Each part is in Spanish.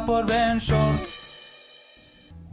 por Ben Shorts.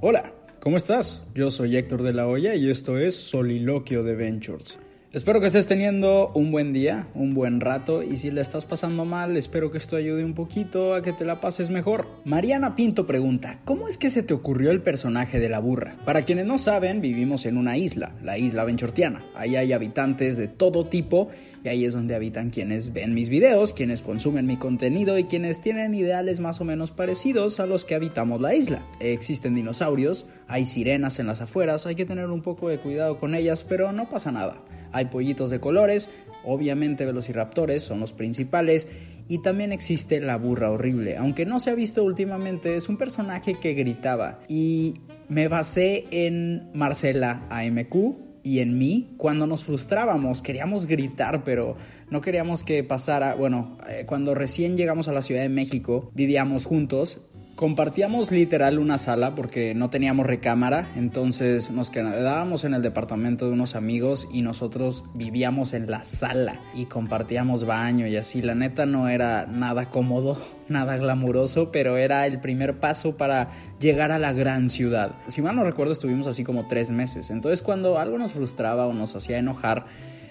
Hola, ¿cómo estás? Yo soy Héctor de la Hoya y esto es Soliloquio de Ventures. Espero que estés teniendo un buen día, un buen rato y si le estás pasando mal, espero que esto ayude un poquito a que te la pases mejor. Mariana Pinto pregunta, ¿cómo es que se te ocurrió el personaje de la burra? Para quienes no saben, vivimos en una isla, la isla Benchortiana. Ahí hay habitantes de todo tipo y ahí es donde habitan quienes ven mis videos, quienes consumen mi contenido y quienes tienen ideales más o menos parecidos a los que habitamos la isla. Existen dinosaurios, hay sirenas en las afueras, hay que tener un poco de cuidado con ellas, pero no pasa nada. Hay pollitos de colores, obviamente velociraptores son los principales y también existe la burra horrible, aunque no se ha visto últimamente, es un personaje que gritaba. Y me basé en Marcela AMQ, y en mí. Cuando nos frustrábamos, queríamos gritar, pero no queríamos que pasara, bueno, eh, cuando recién llegamos a la Ciudad de México, vivíamos juntos Compartíamos literal una sala porque no teníamos recámara, entonces nos quedábamos en el departamento de unos amigos y nosotros vivíamos en la sala y compartíamos baño y así. La neta no era nada cómodo, nada glamuroso, pero era el primer paso para llegar a la gran ciudad. Si mal no recuerdo estuvimos así como tres meses, entonces cuando algo nos frustraba o nos hacía enojar,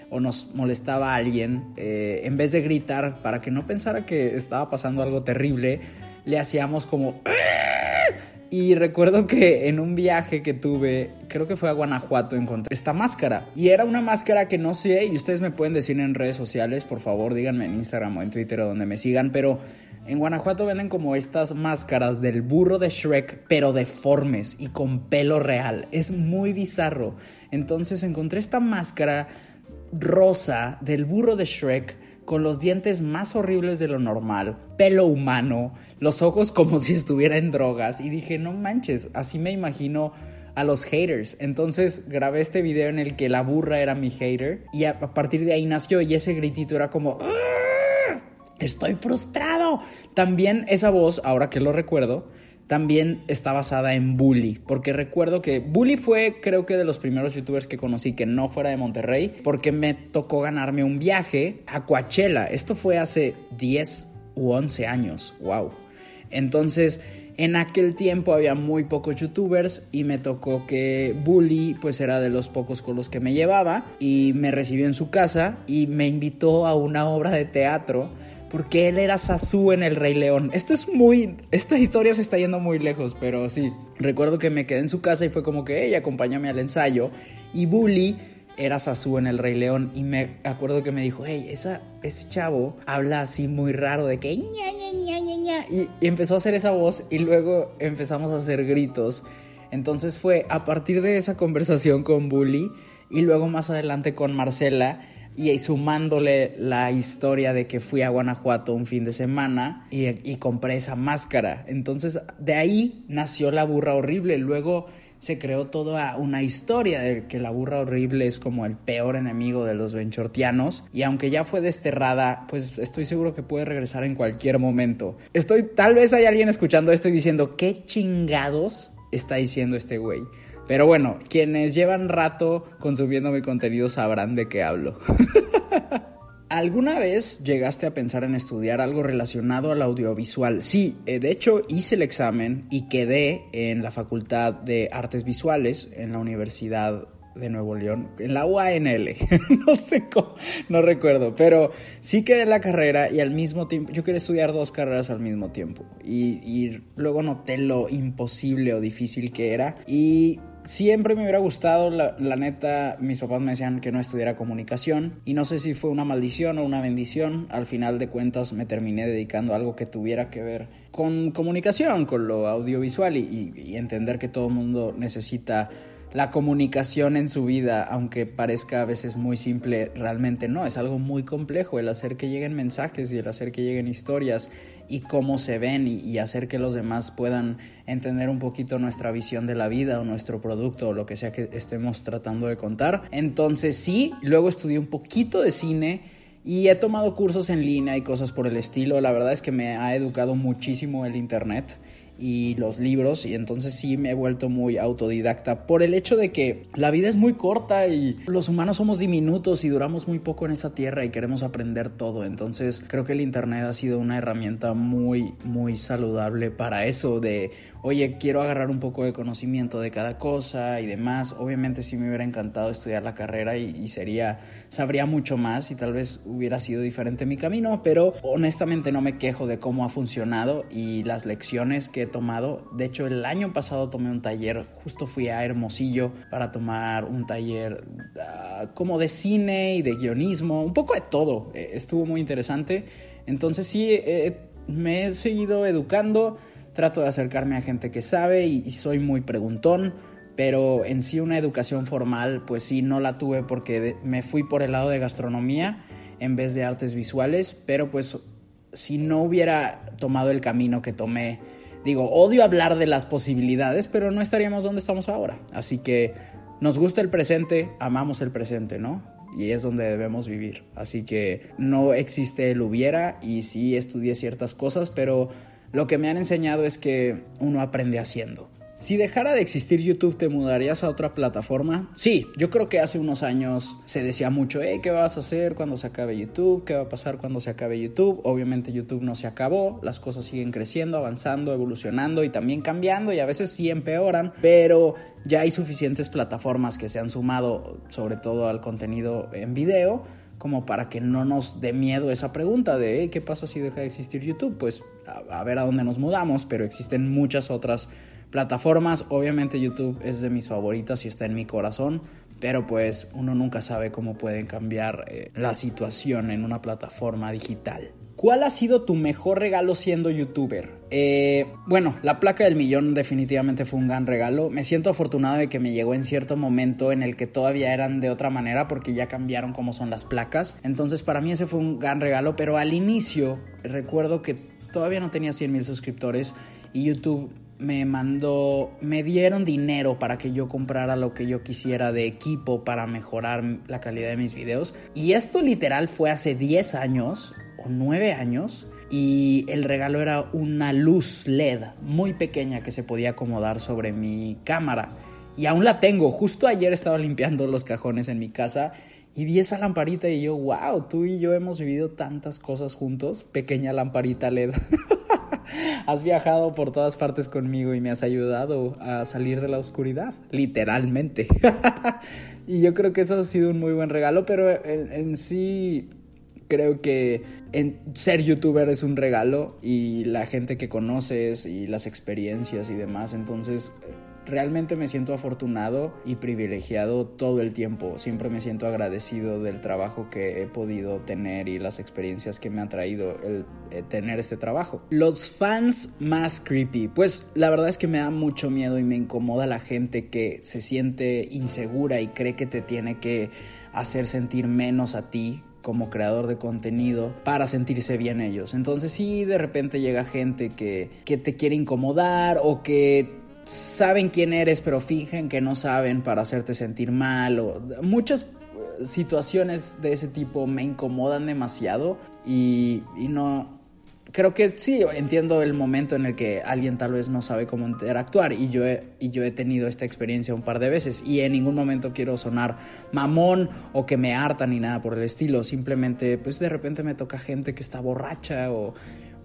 o nos molestaba a alguien, eh, en vez de gritar para que no pensara que estaba pasando algo terrible, le hacíamos como... Y recuerdo que en un viaje que tuve, creo que fue a Guanajuato, encontré esta máscara. Y era una máscara que no sé, y ustedes me pueden decir en redes sociales, por favor, díganme en Instagram o en Twitter o donde me sigan, pero en Guanajuato venden como estas máscaras del burro de Shrek, pero deformes y con pelo real. Es muy bizarro. Entonces encontré esta máscara rosa del burro de Shrek con los dientes más horribles de lo normal, pelo humano, los ojos como si estuviera en drogas y dije, no manches, así me imagino a los haters. Entonces grabé este video en el que la burra era mi hater y a partir de ahí nació y ese gritito era como... ¡Ah! Estoy frustrado. También esa voz, ahora que lo recuerdo, también está basada en Bully, porque recuerdo que Bully fue creo que de los primeros youtubers que conocí que no fuera de Monterrey, porque me tocó ganarme un viaje a Coachella. Esto fue hace 10 u 11 años, wow. Entonces, en aquel tiempo había muy pocos youtubers y me tocó que Bully pues era de los pocos con los que me llevaba y me recibió en su casa y me invitó a una obra de teatro porque él era Sasu en El Rey León. Esto es muy. Esta historia se está yendo muy lejos, pero sí. Recuerdo que me quedé en su casa y fue como que, ella acompáñame al ensayo. Y Bully era Sasu en El Rey León. Y me acuerdo que me dijo, hey, esa, ese chavo habla así muy raro de que. Ña, Ña, Ña, y, y empezó a hacer esa voz y luego empezamos a hacer gritos. Entonces fue a partir de esa conversación con Bully y luego más adelante con Marcela y sumándole la historia de que fui a Guanajuato un fin de semana y, compré esa máscara. Entonces de ahí nació la burra horrible. Luego se creó toda una historia de que la burra horrible es como el peor enemigo de los benchortianos y aunque ya fue desterrada, pues estoy seguro que puede regresar en cualquier momento. Estoy, tal vez hay alguien escuchando esto y diciendo, ¿qué chingados está diciendo este güey? Pero bueno, quienes llevan rato consumiendo mi contenido sabrán de qué hablo. ¿Alguna vez llegaste a pensar en estudiar algo relacionado al audiovisual? Sí, eh, de hecho hice el examen y quedé en la Facultad de Artes Visuales en la Universidad de Nuevo León, en la UANL, no sé cómo, no recuerdo, pero sí quedé en la carrera y al mismo tiempo, yo quería estudiar dos carreras al mismo tiempo y, luego noté lo imposible o difícil que era y siempre me hubiera gustado, la, la, neta, mis papás me decían que no estudiara comunicación y no sé si fue una maldición o una bendición, al final de cuentas me terminé dedicando a algo que tuviera que ver con comunicación, con lo audiovisual y, y, entender que todo el mundo necesita la comunicación en su vida, aunque parezca a veces muy simple, realmente no, es algo muy complejo el hacer que lleguen mensajes y el hacer que lleguen historias y cómo se ven y, hacer que los demás puedan entender un poquito nuestra visión de la vida o nuestro producto o lo que sea que estemos tratando de contar. Entonces sí, luego estudié un poquito de cine y he tomado cursos en línea y cosas por el estilo. La verdad es que me ha educado muchísimo el Internet y los libros y entonces sí me he vuelto muy autodidacta por el hecho de que la vida es muy corta y los humanos somos diminutos y duramos muy poco en esta tierra y queremos aprender todo. Entonces creo que el internet ha sido una herramienta muy muy saludable para eso de oye quiero agarrar un poco de conocimiento de cada cosa y demás obviamente sí me hubiera encantado estudiar la carrera y, y sería sabría mucho más y tal vez hubiera sido diferente mi camino pero honestamente no me quejo de cómo ha funcionado y las lecciones que tomado. De hecho, el año pasado tomé un taller, justo fui a Hermosillo para tomar un taller uh, como de cine y de guionismo, un poco de todo. Eh, estuvo muy interesante. Entonces sí, eh, me he seguido educando, trato de acercarme a gente que sabe y, y soy muy preguntón pero en sí una educación formal, pues sí, no la tuve porque me fui por el lado de gastronomía en vez de artes visuales, pero pues si no hubiera tomado el camino que tomé Digo, odio hablar de las posibilidades, pero no estaríamos donde estamos ahora. Así que nos gusta el presente, amamos el presente, ¿no? Y es donde debemos vivir. Así que no existe el hubiera y sí estudié ciertas cosas, pero lo que me han enseñado es que uno aprende haciendo. Si dejara de existir YouTube, ¿te mudarías a otra plataforma? Sí, yo creo que hace unos años se decía mucho, ¿qué vas a hacer cuando se acabe YouTube? ¿Qué va a pasar cuando se acabe YouTube? Obviamente YouTube no se acabó, las cosas siguen creciendo, avanzando, evolucionando y también cambiando y a veces sí empeoran, pero ya hay suficientes plataformas que se han sumado sobre todo al contenido en video como para que no nos dé miedo esa pregunta de ¿qué pasa si deja de existir YouTube? Pues a, a ver a dónde nos mudamos, pero existen muchas otras plataformas. Obviamente YouTube es de mis favoritas y está en mi corazón, pero pues uno nunca sabe cómo pueden cambiar eh, la situación en una plataforma digital. ¿Cuál ha sido tu mejor regalo siendo youtuber? Eh, bueno, la placa del millón definitivamente fue un gran regalo. Me siento afortunado de que me llegó en cierto momento en el que todavía eran de otra manera porque ya cambiaron cómo son las placas. Entonces para mí ese fue un gran regalo, pero al inicio recuerdo que todavía no tenía 100 mil suscriptores y YouTube me mandó, me dieron dinero para que yo comprara lo que yo quisiera de equipo para mejorar la calidad de mis videos. Y esto literal fue hace 10 años 9 años. Y el regalo era una luz LED muy pequeña que se podía acomodar sobre mi cámara. Y aún la tengo. Justo ayer estaba limpiando los cajones en mi casa y vi esa lamparita y yo, wow, tú y yo hemos vivido tantas cosas juntos. Pequeña lamparita LED. has viajado por todas partes conmigo y me has ayudado a salir de la oscuridad, literalmente. y yo creo que eso ha sido un muy buen regalo, pero en sí creo que ser youtuber es un regalo y la gente que conoces y las experiencias y demás, entonces realmente me siento afortunado y privilegiado todo el tiempo. Siempre me siento agradecido del trabajo que he podido tener y las experiencias que me han traído el, eh, tener este trabajo. Los fans más creepy. Pues la verdad es que me da mucho miedo y me incomoda la gente que se siente insegura y cree que te tiene que hacer sentir menos a ti como creador de contenido para sentirse bien ellos. Entonces sí, de repente llega gente que, que te quiere incomodar o que saben quién eres, pero fingen que no saben para hacerte sentir mal. O muchas eh, situaciones de ese tipo me incomodan demasiado y, y, no... Creo que sí, entiendo el momento en el que alguien tal vez no sabe cómo interactuar y yo, he, y yo he tenido esta experiencia un par de veces y en ningún momento quiero sonar mamón o que me harta ni nada por el estilo, simplemente pues de repente me toca gente que está borracha o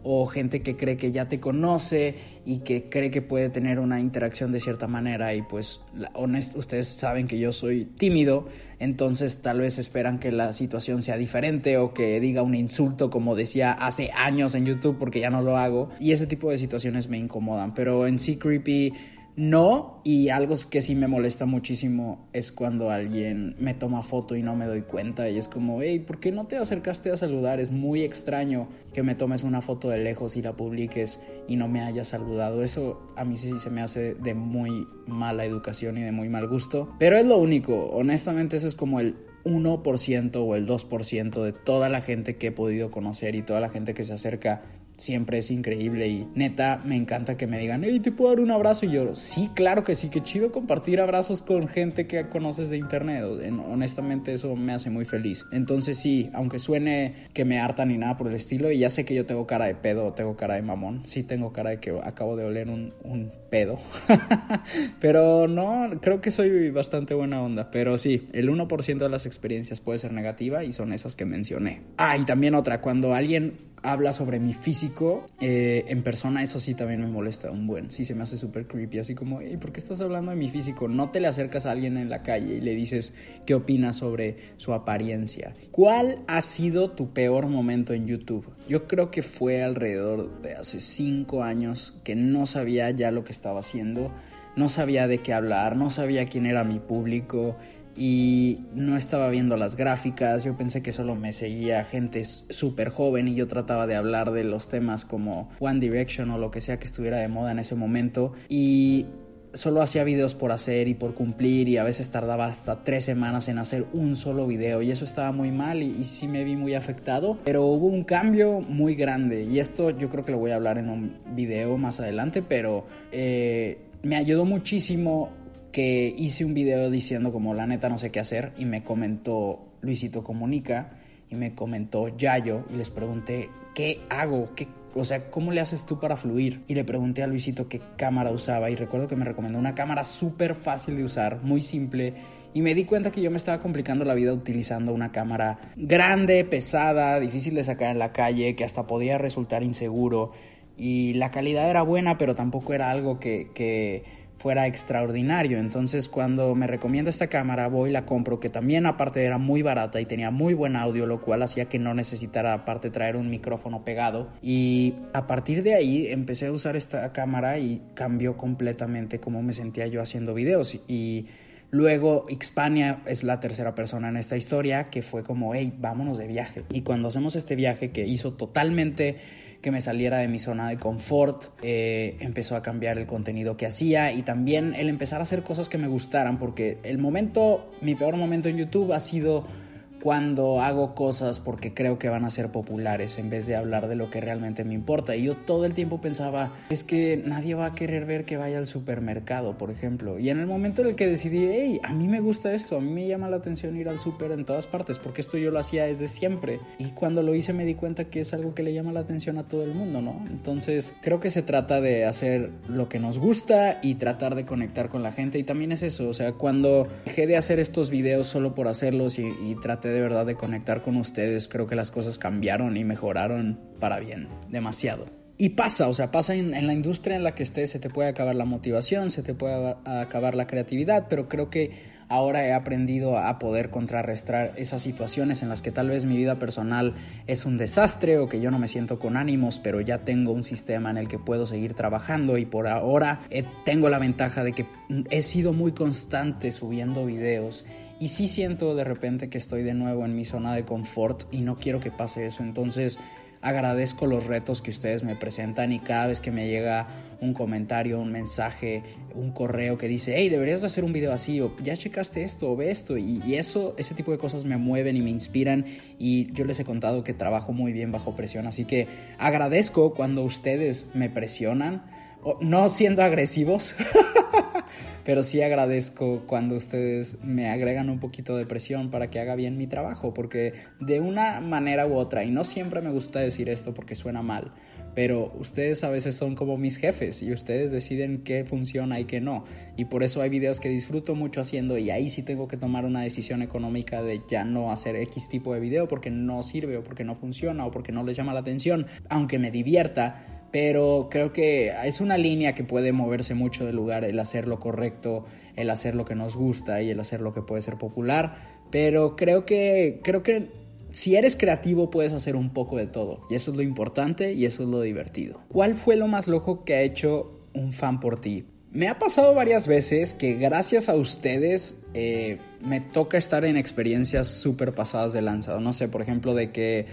o gente que cree que ya te conoce y que cree que puede tener una interacción de cierta manera y pues honest, ustedes saben que yo soy tímido, entonces tal vez esperan que la situación sea diferente o que diga un insulto como decía hace años en YouTube porque ya no lo hago. Y ese tipo de situaciones me incomodan, pero en sí Creepy no, y algo que sí me molesta muchísimo es cuando alguien me toma foto y no me doy cuenta y es como, hey, ¿por qué no te acercaste a saludar? Es muy extraño que me tomes una foto de lejos y la publiques y no me hayas saludado. Eso a mí sí se me hace de muy mala educación y de muy mal gusto. Pero es lo único, honestamente eso es como el 1% o el 2% de toda la gente que he podido conocer y toda la gente que se acerca siempre es increíble y neta me encanta que me digan, hey, ¿te puedo dar un abrazo? Y yo, sí, claro que sí, qué chido compartir abrazos con gente que conoces de internet. Honestamente eso me hace muy feliz. Entonces sí, aunque suene que me harta ni nada por el estilo, y ya sé que yo tengo cara de pedo, tengo cara de mamón, sí tengo cara de que acabo de oler un, un pedo. pero no, creo que soy bastante buena onda. Pero sí, el 1% de las experiencias puede ser negativa y son esas que mencioné. Ah, y también otra, cuando alguien habla sobre mi eh, en persona, eso sí también me molesta un buen. Sí, se me hace súper creepy. Así como, ¿y ¿por qué estás hablando de mi físico? No te le acercas a alguien en la calle y le dices qué opinas sobre su apariencia. ¿Cuál ha sido tu peor momento en YouTube? Yo creo que fue alrededor de hace cinco años que no sabía ya lo que estaba haciendo. No sabía de qué hablar, no sabía quién era mi público y no estaba viendo las gráficas, yo pensé que solo me seguía gente súper joven y yo trataba de hablar de los temas como One Direction o lo que sea que estuviera de moda en ese momento. Y solo hacía videos por hacer y por cumplir y a veces tardaba hasta tres semanas en hacer un solo video y eso estaba muy mal y, sí me vi muy afectado. Pero hubo un cambio muy grande y esto yo creo que lo voy a hablar en un video más adelante pero eh, me ayudó muchísimo que hice un video diciendo como la neta no sé qué hacer y me comentó Luisito Comunica y me comentó Yayo y les pregunté qué hago, qué, o sea, ¿cómo le haces tú para fluir? Y le pregunté a Luisito qué cámara usaba y recuerdo que me recomendó una cámara súper fácil de usar, muy simple y me di cuenta que yo me estaba complicando la vida utilizando una cámara grande, pesada, difícil de sacar en la calle, que hasta podía resultar inseguro y la calidad era buena, pero tampoco era algo que, que fuera extraordinario. Entonces cuando me recomienda esta cámara voy la compro que también aparte era muy barata y tenía muy buen audio lo cual hacía que no necesitara aparte traer un micrófono pegado y a partir de ahí empecé a usar esta cámara y cambió completamente cómo me sentía yo haciendo videos y Luego, Xpania es la tercera persona en esta historia que fue como, hey, vámonos de viaje. Y cuando hacemos este viaje que hizo totalmente que me saliera de mi zona de confort, eh, empezó a cambiar el contenido que hacía y también el empezar a hacer cosas que me gustaran, porque el momento, mi peor momento en YouTube ha sido cuando hago cosas porque creo que van a ser populares en vez de hablar de lo que realmente me importa. Y yo todo el tiempo pensaba, es que nadie va a querer ver que vaya al supermercado, por ejemplo. Y en el momento en el que decidí, hey, a mí me gusta esto, a mí me llama la atención ir al super en todas partes, porque esto yo lo hacía desde siempre. Y cuando lo hice me di cuenta que es algo que le llama la atención a todo el mundo, ¿no? Entonces creo que se trata de hacer lo que nos gusta y tratar de conectar con la gente. Y también es eso, o sea, cuando dejé de hacer estos videos solo por hacerlos y, y traté de verdad de conectar con ustedes, creo que las cosas cambiaron y mejoraron para bien, demasiado. Y pasa, o sea, pasa en, la industria en la que estés, se te puede acabar la motivación, se te puede acabar la creatividad, pero creo que ahora he aprendido a poder contrarrestar esas situaciones en las que tal vez mi vida personal es un desastre o que yo no me siento con ánimos, pero ya tengo un sistema en el que puedo seguir trabajando y por ahora eh, tengo la ventaja de que he sido muy constante subiendo videos y sí siento de repente que estoy de nuevo en mi zona de confort y no quiero que pase eso. Entonces agradezco los retos que ustedes me presentan y cada vez que me llega un comentario, un mensaje, un correo que dice, hey, deberías hacer un video así, o ya checaste esto, o ve esto, y, y, eso, ese tipo de cosas me mueven y me inspiran, y yo les he contado que trabajo muy bien bajo presión, así que agradezco cuando ustedes me presionan, no siendo agresivos, pero sí agradezco cuando ustedes me agregan un poquito de presión para que haga bien mi trabajo, porque de una manera u otra, y no siempre me gusta decir esto porque suena mal, pero ustedes a veces son como mis jefes y ustedes deciden qué funciona y qué no. Y por eso hay videos que disfruto mucho haciendo y ahí sí tengo que tomar una decisión económica de ya no hacer X tipo de video porque no sirve o porque no funciona o porque no les llama la atención, aunque me divierta. Pero creo que es una línea que puede moverse mucho del lugar, el hacer lo correcto, el hacer lo que nos gusta y el hacer lo que puede ser popular. Pero creo que, creo que si eres creativo puedes hacer un poco de todo. Y eso es lo importante y eso es lo divertido. ¿Cuál fue lo más loco que ha hecho un fan por ti? Me ha pasado varias veces que gracias a ustedes eh, me toca estar en experiencias súper pasadas de lanzado. No sé, por ejemplo, de que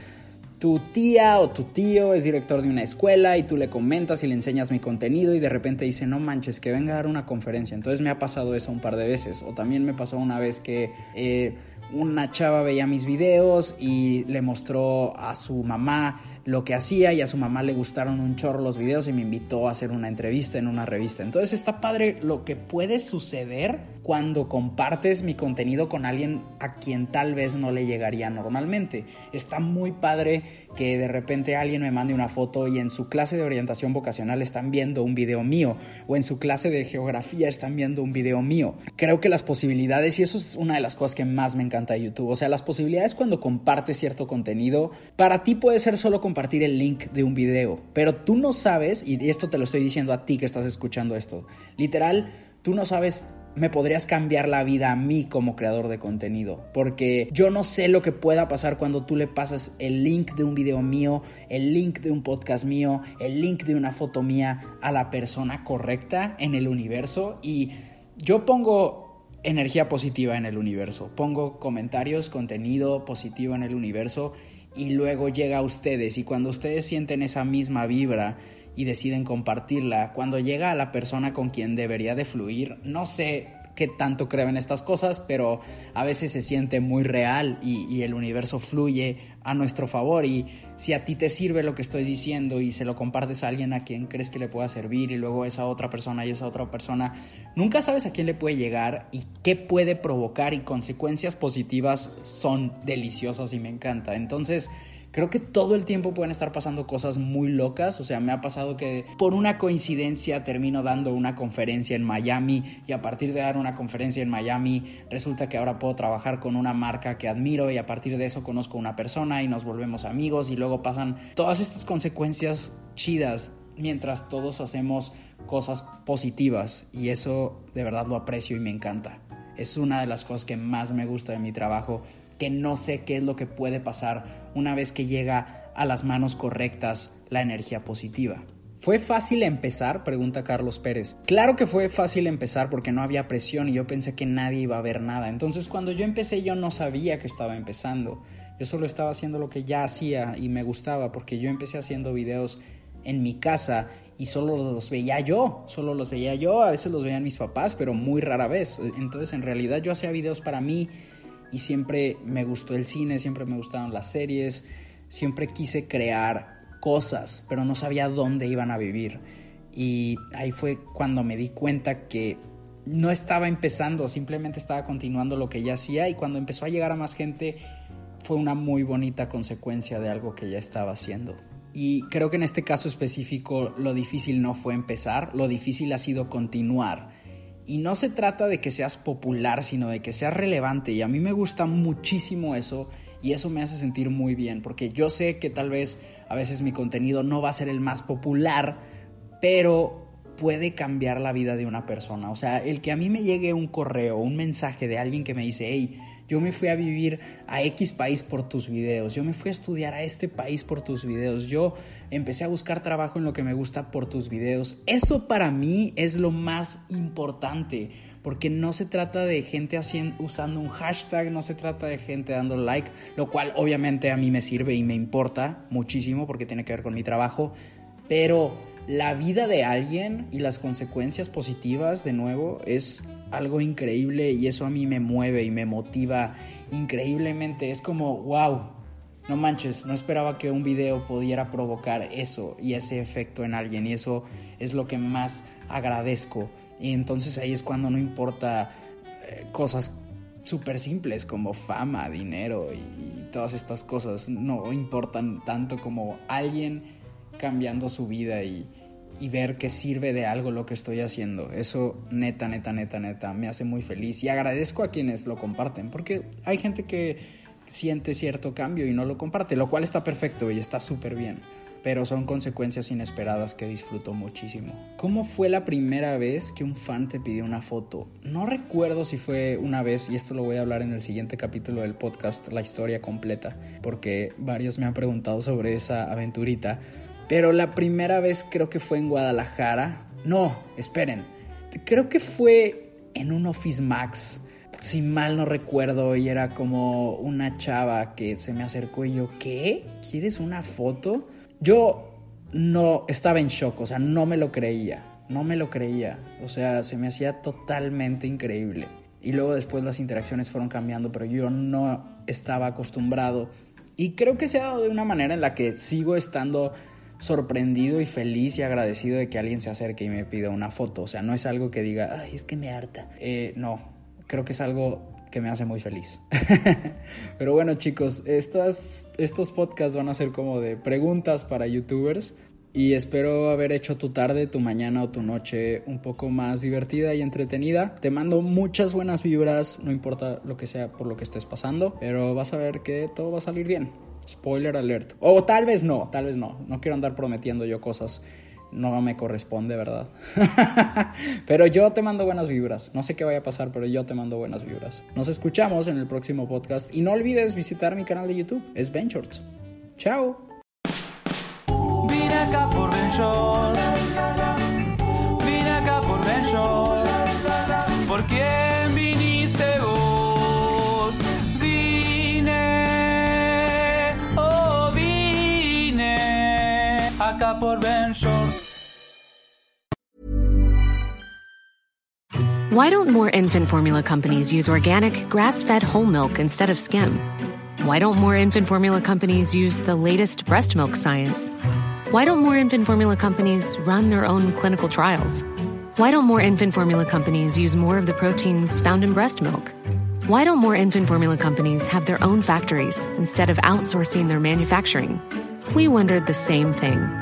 tu tía o tu tío es director de una escuela y tú le comentas y le enseñas mi contenido y de repente dice, no manches, que venga a dar una conferencia. Entonces me ha pasado eso un par de veces. O también me pasó una vez que... Eh, una chava veía mis videos y le mostró a su mamá lo que hacía y a su mamá le gustaron un chorro los videos y me invitó a hacer una entrevista en una revista. Entonces está padre lo que puede suceder cuando compartes mi contenido con alguien a quien tal vez no le llegaría normalmente. Está muy padre que de repente alguien me mande una foto y en su clase de orientación vocacional están viendo un video mío o en su clase de geografía están viendo un video mío. Creo que las posibilidades, y eso es una de las cosas que más me encanta de YouTube, o sea, las posibilidades cuando compartes cierto contenido, para ti puede ser solo compartir el link de un video, pero tú no sabes, y esto te lo estoy diciendo a ti que estás escuchando esto, literal, tú no sabes me podrías cambiar la vida a mí como creador de contenido. Porque yo no sé lo que pueda pasar cuando tú le pasas el link de un video mío, el link de un podcast mío, el link de una foto mía a la persona correcta en el universo. Y yo pongo energía positiva en el universo, pongo comentarios, contenido positivo en el universo y luego llega a ustedes. Y cuando ustedes sienten esa misma vibra, y deciden compartirla. Cuando llega a la persona con quien debería de fluir, no sé qué tanto creo en estas cosas, pero a veces se siente muy real y, el universo fluye a nuestro favor y si a ti te sirve lo que estoy diciendo y se lo compartes a alguien a quien crees que le pueda servir y luego esa otra persona y esa otra persona, nunca sabes a quién le puede llegar y qué puede provocar y consecuencias positivas son deliciosas y me encanta. Entonces, creo que todo el tiempo pueden estar pasando cosas muy locas. O sea, me ha pasado que por una coincidencia termino dando una conferencia en Miami y a partir de dar una conferencia en Miami resulta que ahora puedo trabajar con una marca que admiro y a partir de eso conozco a una persona y nos volvemos amigos y luego pasan todas estas consecuencias chidas mientras todos hacemos cosas positivas y eso de verdad lo aprecio y me encanta. Es una de las cosas que más me gusta de mi trabajo que no sé qué es lo que puede pasar una vez que llega a las manos correctas la energía positiva. ¿Fue fácil empezar? Pregunta Carlos Pérez. Claro que fue fácil empezar porque no había presión y yo pensé que nadie iba a ver nada. Entonces cuando yo empecé yo no sabía que estaba empezando. Yo solo estaba haciendo lo que ya hacía y me gustaba porque yo empecé haciendo videos en mi casa y solo los veía yo, solo los veía yo, a veces los veían mis papás, pero muy rara vez. Entonces en realidad yo hacía videos para mí y siempre me gustó el cine, siempre me gustaron las series, siempre quise crear cosas, pero no sabía dónde iban a vivir. Y ahí fue cuando me di cuenta que no estaba empezando, simplemente estaba continuando lo que ya hacía y cuando empezó a llegar a más gente fue una muy bonita consecuencia de algo que ya estaba haciendo. Y creo que en este caso específico lo difícil no fue empezar, lo difícil ha sido continuar y no se trata de que seas popular, sino de que seas relevante. Y a mí me gusta muchísimo eso y eso me hace sentir muy bien, porque yo sé que tal vez a veces mi contenido no va a ser el más popular, pero puede cambiar la vida de una persona. O sea, el que a mí me llegue un correo, un mensaje de alguien que me dice, hey, yo me fui a vivir a X país por tus videos. Yo me fui a estudiar a este país por tus videos. Yo empecé a buscar trabajo en lo que me gusta por tus videos. Eso para mí es lo más importante. Porque no se trata de gente haciendo, usando un hashtag, no se trata de gente dando like, lo cual obviamente a mí me sirve y me importa muchísimo porque tiene que ver con mi trabajo. Pero la vida de alguien y las consecuencias positivas, de nuevo, es algo increíble y eso a mí me mueve y me motiva increíblemente. Es como, wow, no manches, no esperaba que un video pudiera provocar eso y ese efecto en alguien y eso es lo que más agradezco. Y entonces ahí es cuando no importa eh, cosas súper simples como fama, dinero y todas estas cosas, no importan tanto como alguien cambiando su vida y, y ver que sirve de algo lo que estoy haciendo. Eso neta, neta, neta, neta, me hace muy feliz y agradezco a quienes lo comparten, porque hay gente que siente cierto cambio y no lo comparte, lo cual está perfecto y está súper bien, pero son consecuencias inesperadas que disfruto muchísimo. ¿Cómo fue la primera vez que un fan te pidió una foto? No recuerdo si fue una vez, y esto lo voy a hablar en el siguiente capítulo del podcast, la historia completa, porque varios me han preguntado sobre esa aventurita pero la primera vez creo que fue en Guadalajara. No, esperen. Creo que fue en un Office Max. Si mal no recuerdo, y era como una chava que se me acercó y yo, ¿qué? ¿Quieres una foto? Yo no estaba en shock, o sea, no me lo creía. No me lo creía. O sea, se me hacía totalmente increíble. Y luego después las interacciones fueron cambiando, pero yo no estaba acostumbrado. Y creo que se ha dado de una manera en la que sigo estando sorprendido y feliz y agradecido de que alguien se acerque y me pida una foto. O sea, no es algo que diga, ay, es que me harta. Eh, no, creo que es algo que me hace muy feliz. Pero bueno, chicos, estas, estos podcasts van a ser como de preguntas para youtubers. Y espero haber hecho tu tarde, tu mañana o tu noche un poco más divertida y entretenida. Te mando muchas buenas vibras, no importa lo que sea por lo que estés pasando, pero vas a ver que todo va a salir bien. Spoiler alert. O tal vez no, tal vez no. No quiero andar prometiendo yo cosas. No me corresponde, ¿verdad? pero yo te mando buenas vibras. No sé qué vaya a pasar, pero yo te mando buenas vibras. Nos escuchamos en el próximo podcast y no olvides visitar mi canal de YouTube. Es Ben Shorts. Chao. Vine acá por Ben acá por Ben Shorts. ¿Por quién por Ben Shorts. Why don't more infant formula companies use organic, grass fed whole milk instead of skim? Why don't more infant formula companies use the latest breast milk science? Why don't more infant formula companies run their own clinical trials? Why don't more infant formula companies use more of the proteins found in breast milk? Why don't more infant formula companies have their own factories instead of outsourcing their manufacturing? We wondered the same thing.